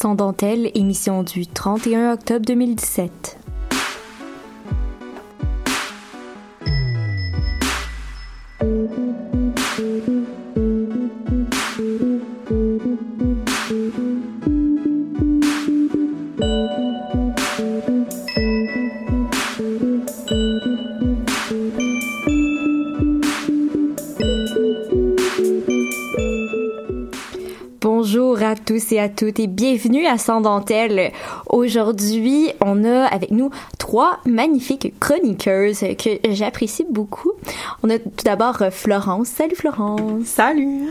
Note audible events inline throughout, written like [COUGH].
Sans dentelle, émission du 31 octobre 2017. Tous et à toutes et bienvenue à Sans Dentelle. Aujourd'hui, on a avec nous trois magnifiques chroniqueuses que j'apprécie beaucoup. On a tout d'abord Florence. Salut Florence. Salut.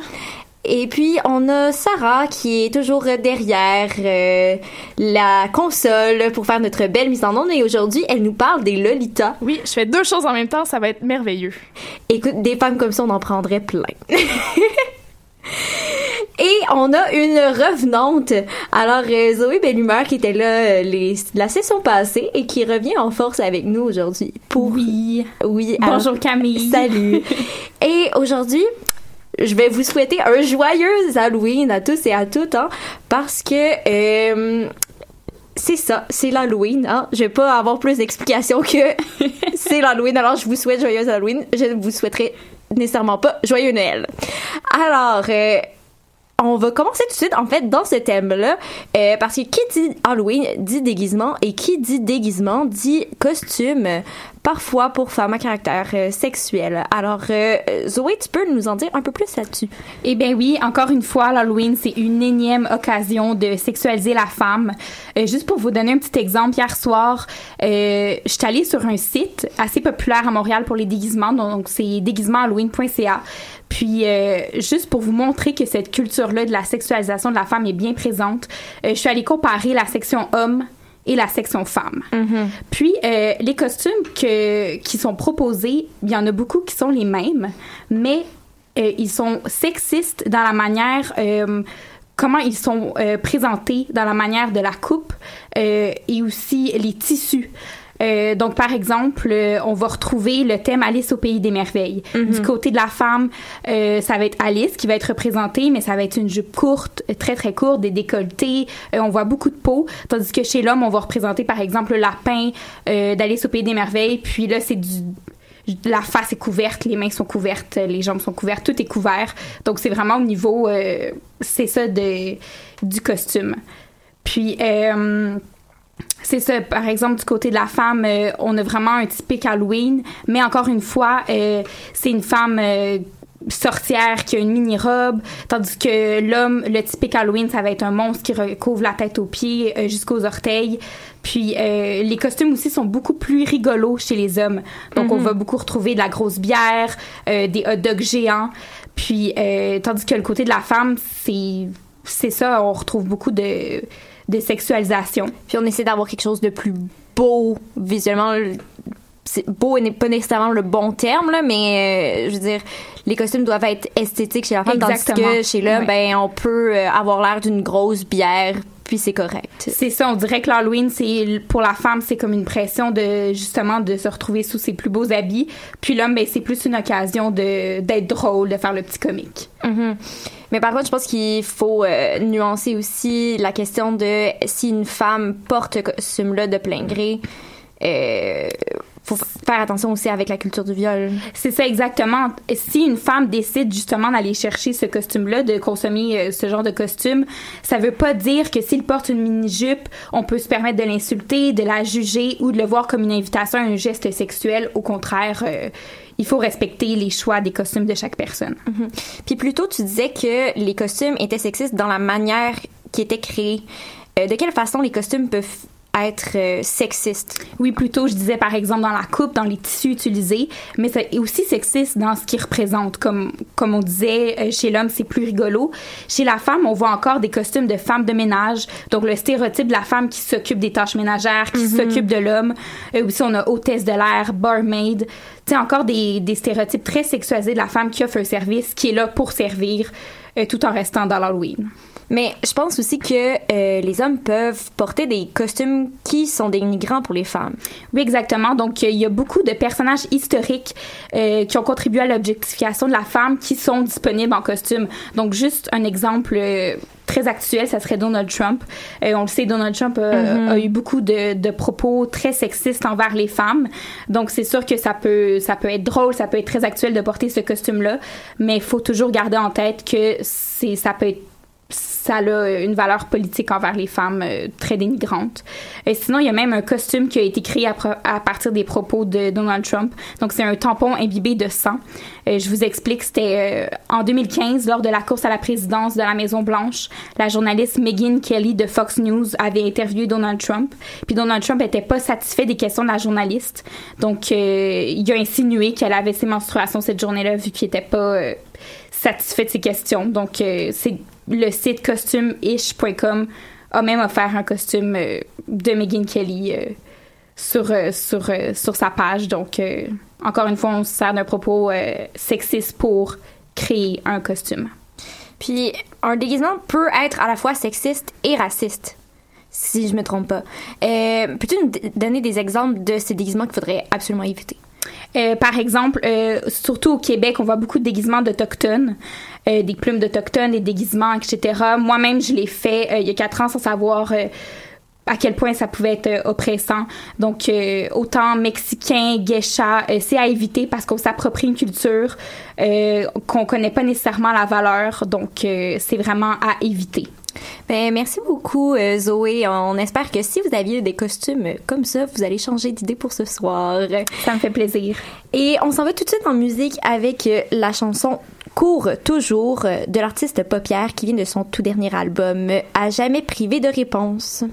Et puis on a Sarah qui est toujours derrière euh, la console pour faire notre belle mise en onde et aujourd'hui elle nous parle des Lolita. Oui, je fais deux choses en même temps, ça va être merveilleux. Écoute, des femmes comme ça on en prendrait plein. [LAUGHS] Et on a une revenante. Alors, euh, Zoé Bellumeur qui était là euh, les, la session passée et qui revient en force avec nous aujourd'hui. Pour... Oui. Oui. Bonjour Camille. Salut. [LAUGHS] et aujourd'hui, je vais vous souhaiter un joyeux Halloween à tous et à toutes, hein, parce que euh, c'est ça, c'est l'Halloween. Hein. Je vais pas avoir plus d'explications que [LAUGHS] c'est l'Halloween. Alors, je vous souhaite joyeux Halloween. Je ne vous souhaiterai nécessairement pas joyeux Noël. Alors, euh, on va commencer tout de suite, en fait, dans ce thème-là, euh, parce que qui dit Halloween dit déguisement, et qui dit déguisement dit costume, parfois pour femmes à caractère euh, sexuel. Alors, euh, Zoé, tu peux nous en dire un peu plus là-dessus? Eh bien oui, encore une fois, l'Halloween, c'est une énième occasion de sexualiser la femme. juste pour vous donner un petit exemple, hier soir, je suis allée sur un site assez populaire à Montréal pour les déguisements, donc c'est déguisementhalloween.ca. Puis, euh, juste pour vous montrer que cette culture-là de la sexualisation de la femme est bien présente, euh, je suis allée comparer la section homme et la section femme. Mm-hmm. Puis, euh, les costumes que, qui sont proposés, il y en a beaucoup qui sont les mêmes, mais ils sont sexistes dans la manière comment ils sont présentés dans la manière de la coupe et aussi les tissus. Euh, donc, par exemple, euh, on va retrouver le thème Alice au pays des merveilles. Mhm. Du côté de la femme, euh, ça va être Alice qui va être représentée, mais ça va être une jupe courte, très très courte, des décolletés. On voit beaucoup de peau. Tandis que chez l'homme, on va représenter par exemple le lapin d'Alice au pays des merveilles. Puis là, c'est du la face est couverte, les mains sont couvertes, les jambes sont couvertes, tout est couvert. Donc c'est vraiment au niveau, c'est ça de, du costume. Puis c'est ça, par exemple, du côté de la femme, euh, on a vraiment un typique Halloween, mais encore une fois, euh, c'est une femme euh, sorcière qui a une mini-robe, tandis que l'homme, le typique Halloween, ça va être un monstre qui recouvre la tête aux pieds jusqu'aux orteils. Puis euh, les costumes aussi sont beaucoup plus rigolos chez les hommes. Donc on Mhm. va beaucoup retrouver de la grosse bière, euh, des hot dogs géants. Puis euh, tandis que le côté de la femme, c'est c'est ça, on retrouve beaucoup de de sexualisation. Puis on essaie d'avoir quelque chose de plus beau visuellement. Beau n'est pas nécessairement le bon terme là, mais euh, je veux dire les costumes doivent être esthétiques chez la femme tandis que chez l'homme ben on peut euh, avoir l'air d'une grosse bière puis c'est correct. C'est ça, on dirait que l'Halloween, c'est pour la femme, c'est comme une pression de justement de se retrouver sous ses plus beaux habits. Puis l'homme, ben, c'est plus une occasion de d'être drôle, de faire le petit comique. Mhm. Mais par contre, je pense qu'il faut euh, nuancer aussi la question de si une femme porte ce costume-là de plein gré. Euh, faut faire attention aussi avec la culture du viol. C'est ça exactement. Si une femme décide justement d'aller chercher ce costume-là, de consommer euh, ce genre de costume, ça veut pas dire que s'il porte une mini-jupe, on peut se permettre de l'insulter, de la juger ou de le voir comme une invitation à un geste sexuel. Au contraire, euh, il faut respecter les choix des costumes de chaque personne. Mhm. Puis plus tôt, tu disais que les costumes étaient sexistes dans la manière qui était créée. Euh, de quelle façon les costumes peuvent être euh, sexistes? Oui, plutôt, je disais par exemple dans la coupe, dans les tissus utilisés, mais c'est aussi sexiste dans ce qu'ils représentent. Comme, comme on disait, euh, chez l'homme, c'est plus rigolo. Chez la femme, on voit encore des costumes de femme de ménage. Donc, le stéréotype de la femme qui s'occupe des tâches ménagères, qui Mhm. s'occupe de l'homme. Euh, aussi, on a hôtesse de l'air, barmaid. Tu sais, encore des, des stéréotypes très sexualisés de la femme qui offre un service, qui est là pour servir, euh, tout en restant dans l'Halloween. Mais je pense aussi que euh, les hommes peuvent porter des costumes qui sont dénigrants pour les femmes. Oui, exactement. Donc, il y a beaucoup de personnages historiques euh, qui ont contribué à l'objectification de la femme qui sont disponibles en costume. Donc, juste un exemple euh, très actuel, ça serait Donald Trump. Euh, on le sait, Donald Trump euh, Mhm. a eu beaucoup de, de propos très sexistes envers les femmes. Donc, c'est sûr que ça peut, ça peut être drôle, ça peut être très actuel de porter ce costume-là, mais il faut toujours garder en tête que c'est, ça peut être ça a une valeur politique envers les femmes euh, très dénigrante. Et sinon, il y a même un costume qui a été créé à, partir des propos de Donald Trump. Donc, c'est un tampon imbibé de sang. Je vous explique, c'était euh, en 2015, lors de la course à la présidence de la Maison-Blanche, la journaliste Megyn Kelly de Fox News avait interviewé Donald Trump. Puis Donald Trump était pas satisfait des questions de la journaliste. Donc, euh, il a insinué qu'elle avait ses menstruations cette journée-là, vu qu'il était pas... satisfait de ses questions. Donc, c'est le site costumeish.com a même offert un costume euh, de Megan Kelly euh, sur, euh, sur, sur sa page. Donc, encore une fois, on se sert d'un propos sexiste pour créer un costume. Puis un déguisement peut être à la fois sexiste et raciste, si je me trompe pas. Peux-tu nous donner des exemples de ces déguisements qu'il faudrait absolument éviter? Euh, par exemple, euh, surtout au Québec, on voit beaucoup de déguisements d'Autochtones, euh, des plumes d'Autochtones, des déguisements, etc. Moi-même, je l'ai fait euh, il y a quatre ans sans savoir euh, à quel point ça pouvait être euh, oppressant. Donc, euh, autant mexicain, geisha, euh, c'est à éviter parce qu'on s'approprie une culture euh, qu'on connaît pas nécessairement la valeur. Donc, c'est vraiment à éviter. Ben, merci beaucoup, euh, Zoé. On espère que si vous aviez des costumes comme ça, vous allez changer d'idée pour ce soir. Ça me fait plaisir. Et on s'en va tout de suite en musique avec euh, la chanson Cours toujours euh, de l'artiste Paupière qui vient de son tout dernier album À jamais privé de réponse.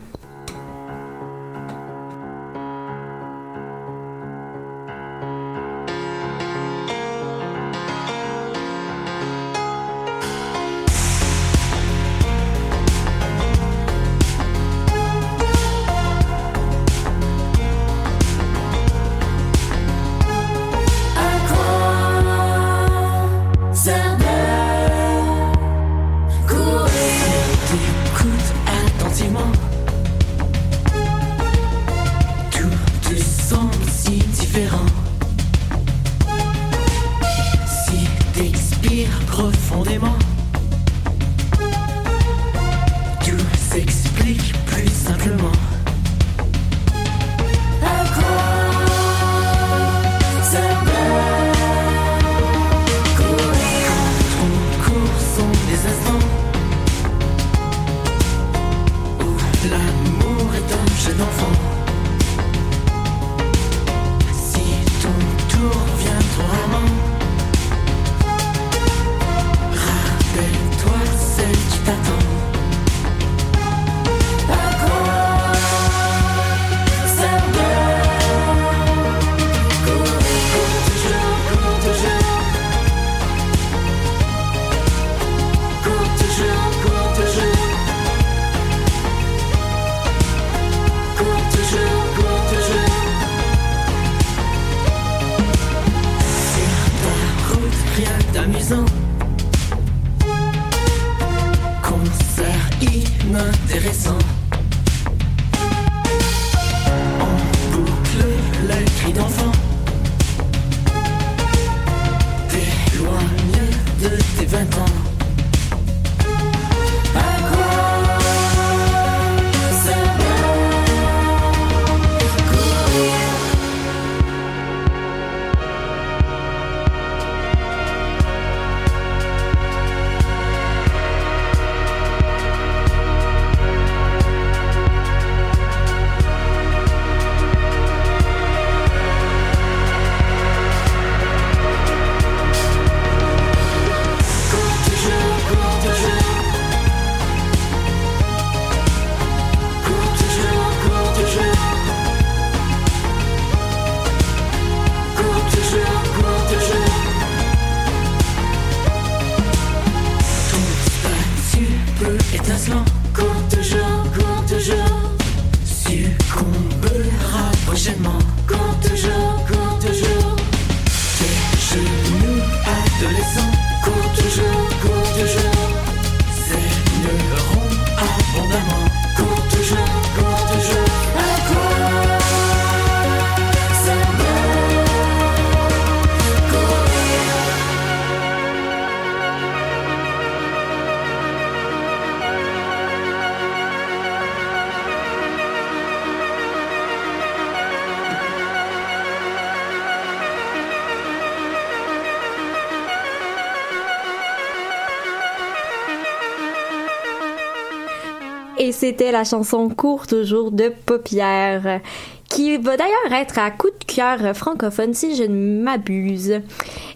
C'était la chanson Court toujours de Paupière, qui va d'ailleurs être à coup de cœur francophone si je ne m'abuse.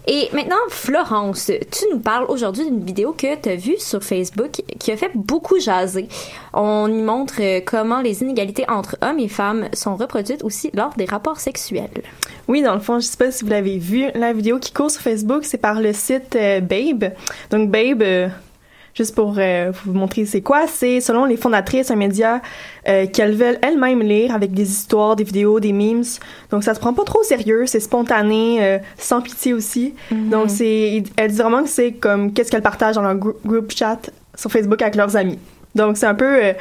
Et maintenant, Florence, tu nous parles aujourd'hui d'une vidéo que tu as vue sur Facebook qui a fait beaucoup jaser. On y montre comment les inégalités entre hommes et femmes sont reproduites aussi lors des rapports sexuels. Oui, dans le fond, je sais pas si vous l'avez vu, la vidéo qui court sur Facebook, c'est par le site euh, Babe. Donc Babe, euh, juste pour euh, vous montrer c'est quoi, c'est selon les fondatrices un média euh, qu'elles veulent elles-mêmes lire avec des histoires, des vidéos, des memes. Donc ça se prend pas trop au sérieux, c'est spontané, euh, sans pitié aussi. Donc c'est, elles disent vraiment que c'est comme qu'est-ce qu'elles partagent dans leur grou- groupe chat sur Facebook avec leurs amis. Donc c'est un peu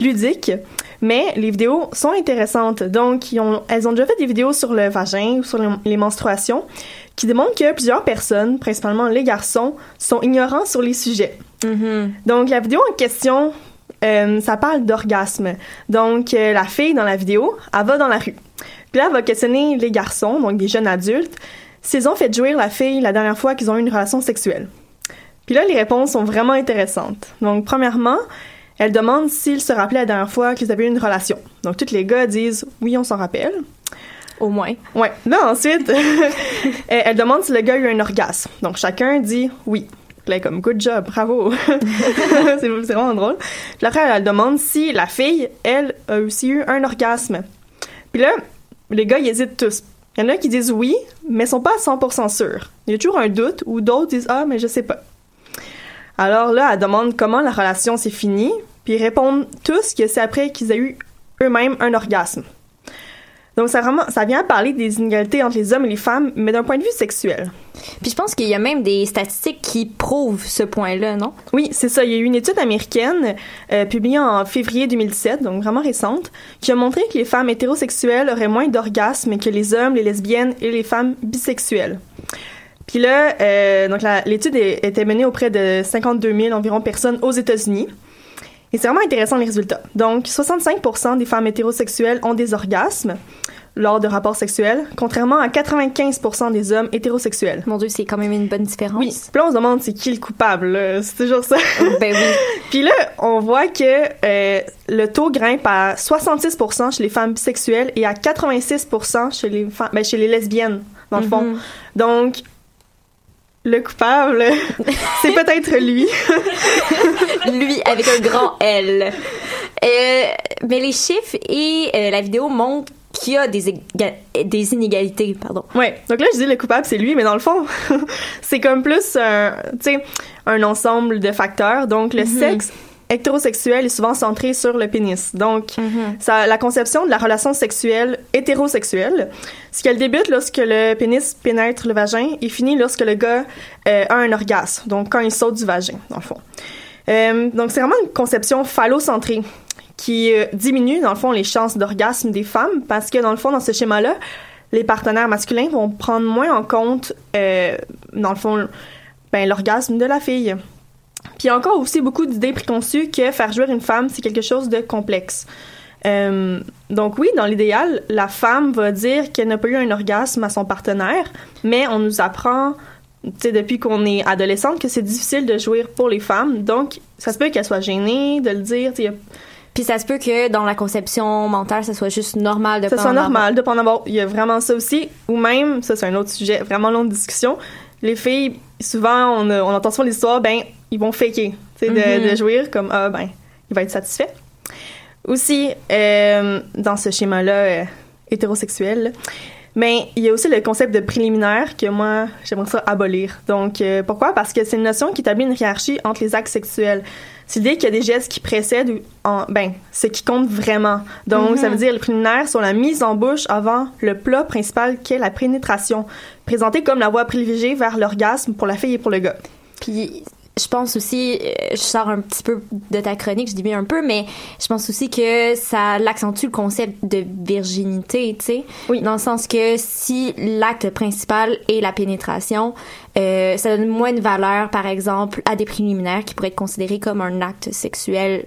ludique, mais les vidéos sont intéressantes. Donc, ils ont- elles ont déjà fait des vidéos sur le vagin ou sur les, les menstruations qui démontrent que plusieurs personnes, principalement les garçons, sont ignorants sur les sujets. Donc, la vidéo en question, euh, ça parle d'orgasme. Donc, euh, la fille dans la vidéo, elle va dans la rue. Puis là, elle va questionner les garçons, donc des jeunes adultes, s'ils ont fait jouir la fille la dernière fois qu'ils ont eu une relation sexuelle. Puis là, les réponses sont vraiment intéressantes. Donc, premièrement, elle demande s'ils se rappelaient la dernière fois qu'ils avaient eu une relation. Donc, tous les gars disent oui, on s'en rappelle. Au moins. Ouais. Là, ensuite, [LAUGHS] elle demande si le gars a eu un orgasme. Donc, chacun dit oui. Là, comme good job, bravo. [LAUGHS] c'est vraiment drôle. Puis après, elle demande si la fille, elle, a aussi eu un orgasme. Puis là, les gars, ils hésitent tous. Il y en a qui disent oui, mais sont pas à 100% sûrs. Il y a toujours un doute, ou d'autres disent ah, mais je sais pas. Alors là, elle demande comment la relation s'est finie, puis ils répondent tous que c'est après qu'ils aient eu eux-mêmes un orgasme. Donc ça, vraiment, ça vient parler des inégalités entre les hommes et les femmes, mais d'un point de vue sexuel. Puis je pense qu'il y a même des statistiques qui prouvent ce point-là, non? Oui, c'est ça. Il y a eu une étude américaine euh, publiée en février 2017, donc vraiment récente, qui a montré que les femmes hétérosexuelles auraient moins d'orgasmes que les hommes, les lesbiennes et les femmes bisexuelles. Puis là, euh, donc l'étude était menée auprès de 52 000 environ personnes aux États-Unis. Et c'est vraiment intéressant les résultats. Donc, 65% des femmes hétérosexuelles ont des orgasmes lors de rapports sexuels, contrairement à 95% des hommes hétérosexuels. Mon Dieu, c'est quand même une bonne différence. Oui. Puis là, on se demande c'est qui le coupable. là? C'est toujours ça. ben oui. [LAUGHS] Puis là, on voit que euh, le taux grimpe à 66% chez les femmes bisexuelles et à 86% chez les femmes, ben, chez les lesbiennes, dans le fond. Mhm. Donc, le coupable, [LAUGHS] c'est peut-être lui. [LAUGHS] Lui avec un grand L. Euh, mais les chiffres et euh, la vidéo montrent qu'il y a des, des inégalités, pardon. Ouais. Donc là, je dis le coupable, c'est lui, mais dans le fond, [LAUGHS] c'est comme plus un, un ensemble de facteurs. Donc, le Mhm. sexe hétérosexuel est souvent centré sur le pénis. Donc, Mhm. ça, la conception de la relation sexuelle hétérosexuelle, c'est qu'elle débute lorsque le pénis pénètre le vagin et finit lorsque le gars euh, a un orgasme. Donc, quand il saute du vagin, dans le fond. Euh, donc, c'est vraiment une conception phallocentrée qui euh, diminue, dans le fond, les chances d'orgasme des femmes parce que, dans le fond, dans ce schéma-là, les partenaires masculins vont prendre moins en compte, dans le fond, ben, l'orgasme de la fille. Puis encore aussi beaucoup d'idées préconçues que faire jouir une femme, c'est quelque chose de complexe. Euh, donc oui, dans l'idéal, la femme va dire qu'elle n'a pas eu un orgasme à son partenaire, mais on nous apprend, tu sais, depuis qu'on est adolescente, que c'est difficile de jouir pour les femmes. Donc, ça se peut qu'elle soit gênée de le dire. Puis ça se peut que dans la conception mentale, ça soit juste normal de ça pas soit en avoir. normal de pas en avoir. Il y a vraiment ça aussi. Ou même, ça c'est un autre sujet, vraiment longue discussion. Les filles, souvent, on, entend souvent l'histoire, ben, ils vont faker, tu sais, de, Mhm. de jouir comme, ah, ben, il va être satisfait. Aussi, euh, dans ce schéma-là euh, hétérosexuel, mais il y a aussi le concept de préliminaire que moi, j'aimerais ça abolir. Donc, euh, pourquoi? Parce que c'est une notion qui établit une hiérarchie entre les actes sexuels. C'est l'idée qu'il y a des gestes qui précèdent en, ben, ce qui compte vraiment. Donc, Mhm. ça veut dire les préliminaires sont la mise en bouche avant le plat principal qui est la pénétration, présentée comme la voie privilégiée vers l'orgasme pour la fille et pour le gars. Puis je pense aussi, euh, je sors un petit peu de ta chronique, je dis bien un peu, mais je pense aussi que ça l'accentue le concept de virginité, tu sais. Oui. Dans le sens que si l'acte principal est la pénétration, euh, ça donne moins de valeur, par exemple, à des préliminaires qui pourraient être considérés comme un acte sexuel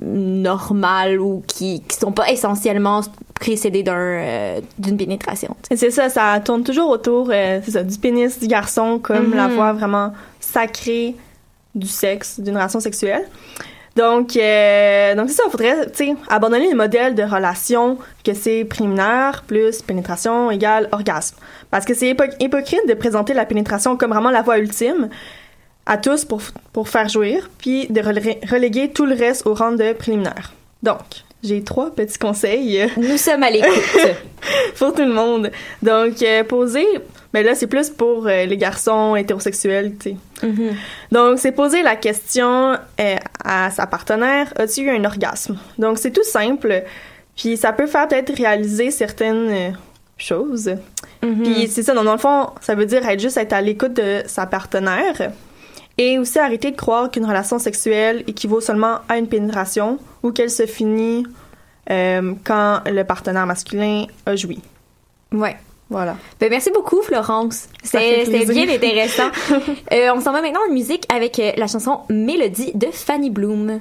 normal ou qui, qui sont pas essentiellement précédés d'un euh, d'une pénétration. c'est ça, ça tourne toujours autour euh, ça, du pénis du garçon comme Mhm. la voie vraiment sacrée du sexe, d'une relation sexuelle. Donc, euh, donc c'est ça, il faudrait abandonner le modèle de relation que c'est préliminaire plus pénétration égale orgasme. Parce que c'est hypo- hypocrite de présenter la pénétration comme vraiment la voie ultime à tous pour, pour faire jouir, puis de relé- reléguer tout le reste au rang de préliminaire. Donc, j'ai trois petits conseils. Nous sommes à l'écoute. [LAUGHS] pour tout le monde. Donc, euh, poser, mais là, c'est plus pour euh, les garçons hétérosexuels, tu sais. Mhm. Donc, c'est poser la question euh, à sa partenaire, as-tu eu un orgasme? Donc, c'est tout simple, puis ça peut faire peut-être réaliser certaines choses. Mhm. Puis c'est ça, donc, dans le fond, ça veut dire être juste être à l'écoute de sa partenaire et aussi arrêter de croire qu'une relation sexuelle équivaut seulement à une pénétration ou qu'elle se finit euh, quand le partenaire masculin a joui. Ouais. Voilà. Ben, merci beaucoup, Florence. C'était bien intéressant. [LAUGHS] Euh, on s'en va maintenant en musique avec euh, la chanson Mélodie de Fanny Bloom.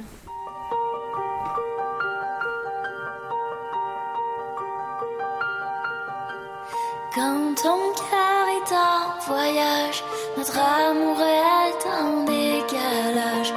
Quand ton cœur est en voyage, notre amour est en décalage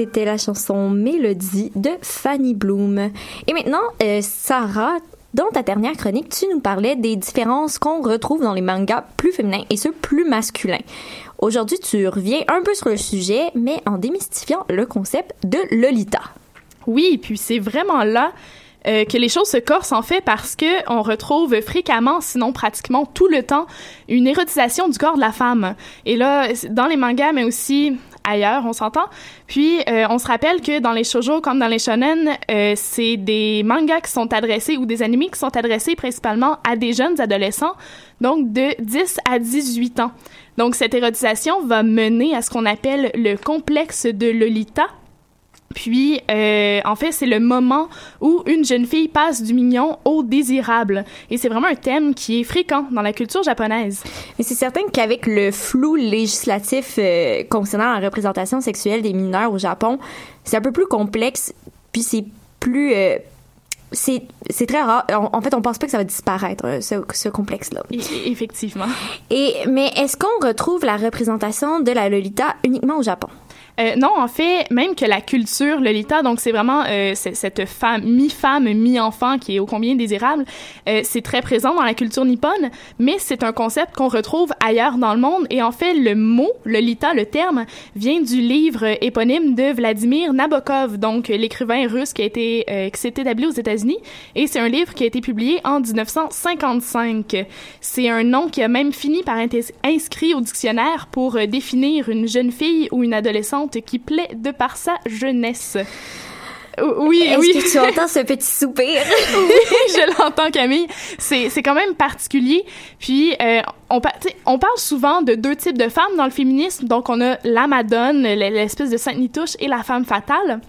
c'était la chanson Mélodie de Fanny Bloom. Et maintenant, euh, Sarah, dans ta dernière chronique, tu nous parlais des différences qu'on retrouve dans les mangas plus féminins et ceux plus masculins. Aujourd'hui, tu reviens un peu sur le sujet, mais en démystifiant le concept de Lolita. Oui, puis c'est vraiment là euh, que les choses se corsent en fait parce que on retrouve fréquemment, sinon pratiquement tout le temps, une érotisation du corps de la femme. Et là, dans les mangas, mais aussi ailleurs, on s'entend. Puis, euh, on se rappelle que dans les shoujo comme dans les shonen, euh, c'est des mangas qui sont adressés ou des animés qui sont adressés principalement à des jeunes adolescents, donc de 10 à 18 ans. Donc, cette érotisation va mener à ce qu'on appelle le complexe de Lolita, puis, euh, en fait, c'est le moment où une jeune fille passe du mignon au désirable. Et c'est vraiment un thème qui est fréquent dans la culture japonaise. Mais c'est certain qu'avec le flou législatif euh, concernant la représentation sexuelle des mineurs au Japon, c'est un peu plus complexe, puis c'est plus... Euh, c'est, c'est très rare. En, en, fait, on pense pas que ça va disparaître, ce, ce complexe-là. Effectivement. Et, mais est-ce qu'on retrouve la représentation de la Lolita uniquement au Japon? Euh, non, en fait, même que la culture Lolita, donc c'est vraiment euh, cette femme, mi-femme, mi-enfant qui est ô combien désirable, euh, c'est très présent dans la culture nippone, mais c'est un concept qu'on retrouve ailleurs dans le monde. Et en fait, le mot Lolita, le terme, vient du livre éponyme de Vladimir Nabokov, donc l'écrivain russe qui a été qui s'est établi aux États-Unis. Et c'est un livre qui a été publié en 1955. C'est un nom qui a même fini par être inscrit au dictionnaire pour définir une jeune fille ou une adolescente qui plaît de par sa jeunesse. Oui, Est-ce oui. que tu entends ce petit soupir? [LAUGHS] oui, je l'entends, Camille. C'est, c'est quand même particulier. Puis, euh, on, on parle souvent de deux types de femmes dans le féminisme. Donc, on a la Madone, l'espèce de sainte nitouche, et la femme fatale.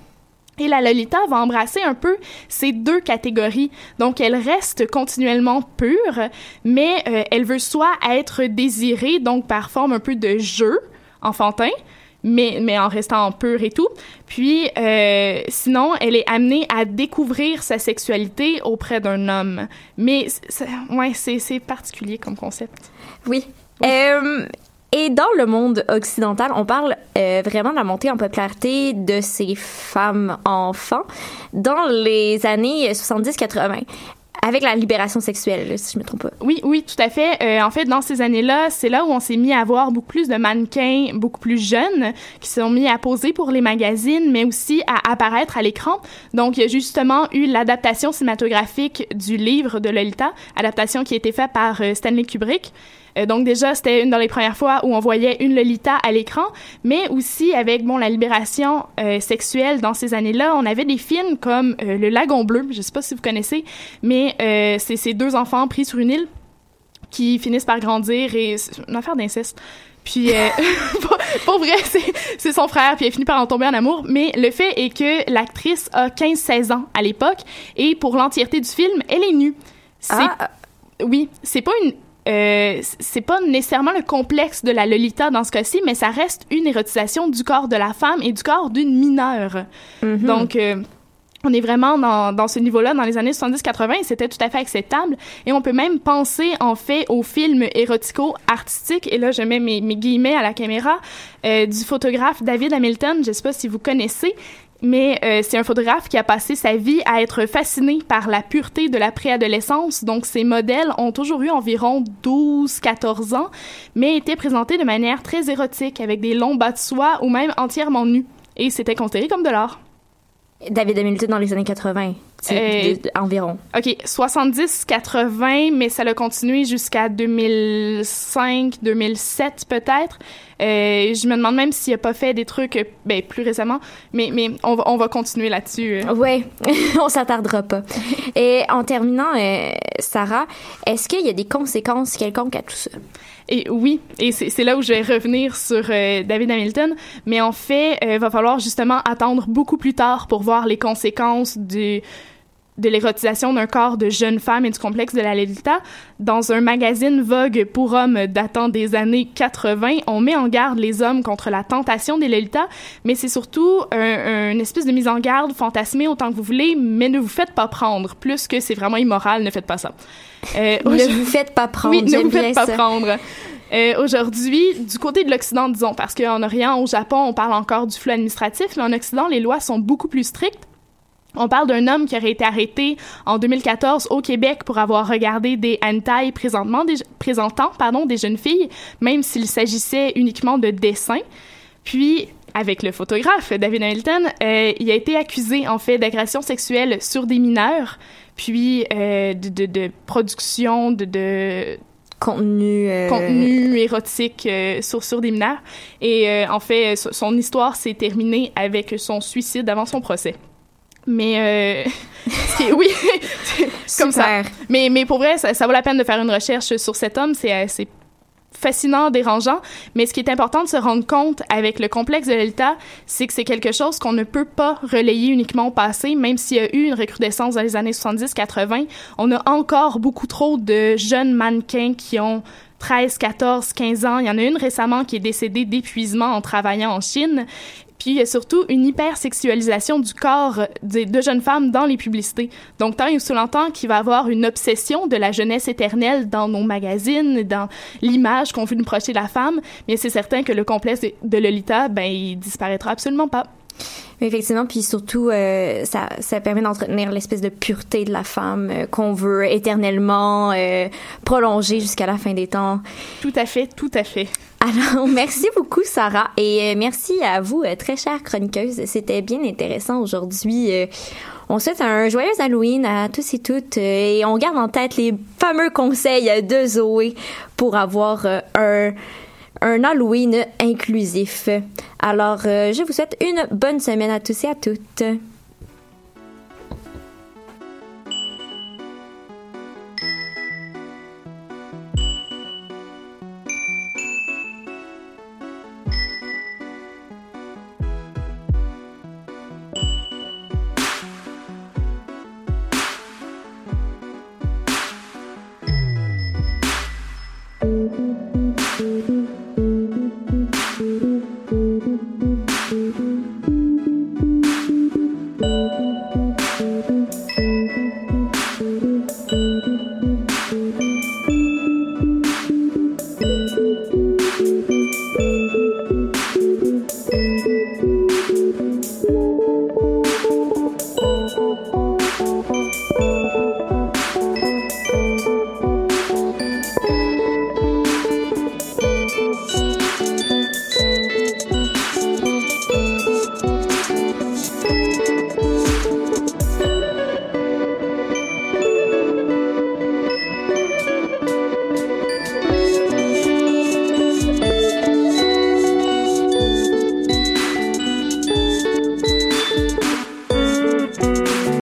Et la Lolita va embrasser un peu ces deux catégories. Donc, elle reste continuellement pure, mais euh, elle veut soit être désirée, donc par forme un peu de jeu enfantin, mais, mais en restant pure et tout. Puis, euh, sinon, elle est amenée à découvrir sa sexualité auprès d'un homme. Mais, ouais, c'est particulier comme concept. Oui. Euh, et dans le monde occidental, on parle euh, vraiment de la montée en popularité de ces femmes enfants dans les années 70-80 avec la libération sexuelle, si je me trompe pas. Oui, oui, tout à fait. Euh, en fait, dans ces années-là, c'est là où on s'est mis à voir beaucoup plus de mannequins beaucoup plus jeunes qui se sont mis à poser pour les magazines, mais aussi à apparaître à l'écran. Donc, il y a justement eu l'adaptation cinématographique du livre de Lolita, adaptation qui a été faite par euh, Stanley Kubrick. Euh, donc déjà, c'était une dans les premières fois où on voyait une Lolita à l'écran, mais aussi avec bon la libération euh, sexuelle dans ces années-là, on avait des films comme euh, Le Lagon Bleu, je sais pas si vous connaissez, mais c'est ces deux enfants pris sur une île qui finissent par grandir et c'est une affaire d'inceste. Puis, euh, [LAUGHS] pour, pour, vrai, c'est son frère, puis elle finit par en tomber en amour. Mais le fait est que l'actrice a 15-16 ans à l'époque, et pour l'entièreté du film, elle est nue. Ah. Oui, c'est pas une euh, c'est pas nécessairement le complexe de la Lolita dans ce cas-ci, mais ça reste une érotisation du corps de la femme et du corps d'une mineure. Mm-hmm. Donc, euh, on est vraiment dans, dans ce niveau-là, dans les années 70-80, et c'était tout à fait acceptable. Et on peut même penser, en fait, aux films érotico-artistiques, et là, je mets mes, mes guillemets à la caméra, euh, du photographe David Hamilton, je sais pas si vous connaissez, mais euh, c'est un photographe qui a passé sa vie à être fasciné par la pureté de la préadolescence. Donc, ces modèles ont toujours eu environ 12-14 ans, mais étaient présentés de manière très érotique, avec des longs bas de soie ou même entièrement nus. Et c'était considéré comme de l'art. David Hamilton dans les années 80, euh, environ. OK, 70-80, mais ça a continué jusqu'à 2005-2007 peut-être. Euh, je me demande même s'il a pas fait des trucs ben, plus récemment, mais, mais on, va, on va continuer là-dessus. Euh. Oui, [LAUGHS] on s'attardera pas. Et en terminant, euh, Sarah, est-ce qu'il y a des conséquences quelconques à tout ça? Et oui, et c'est là où je vais revenir sur euh, David Hamilton, mais en fait, il euh, va falloir justement attendre beaucoup plus tard pour voir les conséquences du de l'érotisation d'un corps de jeune femme et du complexe de la Lolita. Dans un magazine Vogue pour hommes datant des années 80, on met en garde les hommes contre la tentation des Lolita, mais c'est surtout un, une espèce de mise en garde fantasmée autant que vous voulez, mais ne vous faites pas prendre. Plus que c'est vraiment immoral, ne faites pas ça. Euh, [LAUGHS] ne je... vous faites pas prendre. Oui, ne vous faites pas ça. prendre. Euh, Aujourd'hui, du côté de l'Occident, disons, parce qu'en Orient, au Japon, on parle encore du flou administratif, mais en Occident, les lois sont beaucoup plus strictes. On parle d'un homme qui aurait été arrêté en 2014 au Québec pour avoir regardé des hentai présentement des, présentant pardon, des jeunes filles, même s'il s'agissait uniquement de dessins. Puis, avec le photographe David Hamilton, euh, il a été accusé en fait d'agression sexuelle sur des mineurs, puis euh, de, de, de, production de, de contenu euh... contenu érotique euh, sur sur des mineurs. Et euh, en fait, son histoire s'est terminée avec son suicide avant son procès. Mais euh, [LAUGHS] oui, [LAUGHS] comme ça. Mais mais pour vrai, ça, ça, vaut la peine de faire une recherche sur cet homme. C'est c'est fascinant, dérangeant, mais ce qui est important de se rendre compte avec le complexe de Lolita, c'est que c'est quelque chose qu'on ne peut pas relayer uniquement au passé, même s'il y a eu une recrudescence dans les années 70-80, on a encore beaucoup trop de jeunes mannequins qui ont 13, 14, 15 ans. Il y en a une récemment qui est décédée d'épuisement en travaillant en Chine. Puis il y a surtout une hypersexualisation du corps de, de jeunes femmes dans les publicités. Donc tant et sous l'entend qu'il va avoir une obsession de la jeunesse éternelle dans nos magazines, dans l'image qu'on veut nous projeter de la femme, mais c'est certain que le complexe de Lolita, ben il disparaîtra absolument pas. Effectivement, puis surtout, euh, ça, ça permet d'entretenir l'espèce de pureté de la femme euh, qu'on veut éternellement euh, prolonger jusqu'à la fin des temps. Tout à fait, tout à fait. Alors, [LAUGHS] merci beaucoup, Sarah, et merci à vous, très chère chroniqueuse. C'était bien intéressant aujourd'hui. On souhaite un joyeux Halloween à tous et toutes et on garde en tête les fameux conseils de Zoé pour avoir un un Halloween inclusif. Alors, euh, je vous souhaite une bonne semaine à tous et à toutes.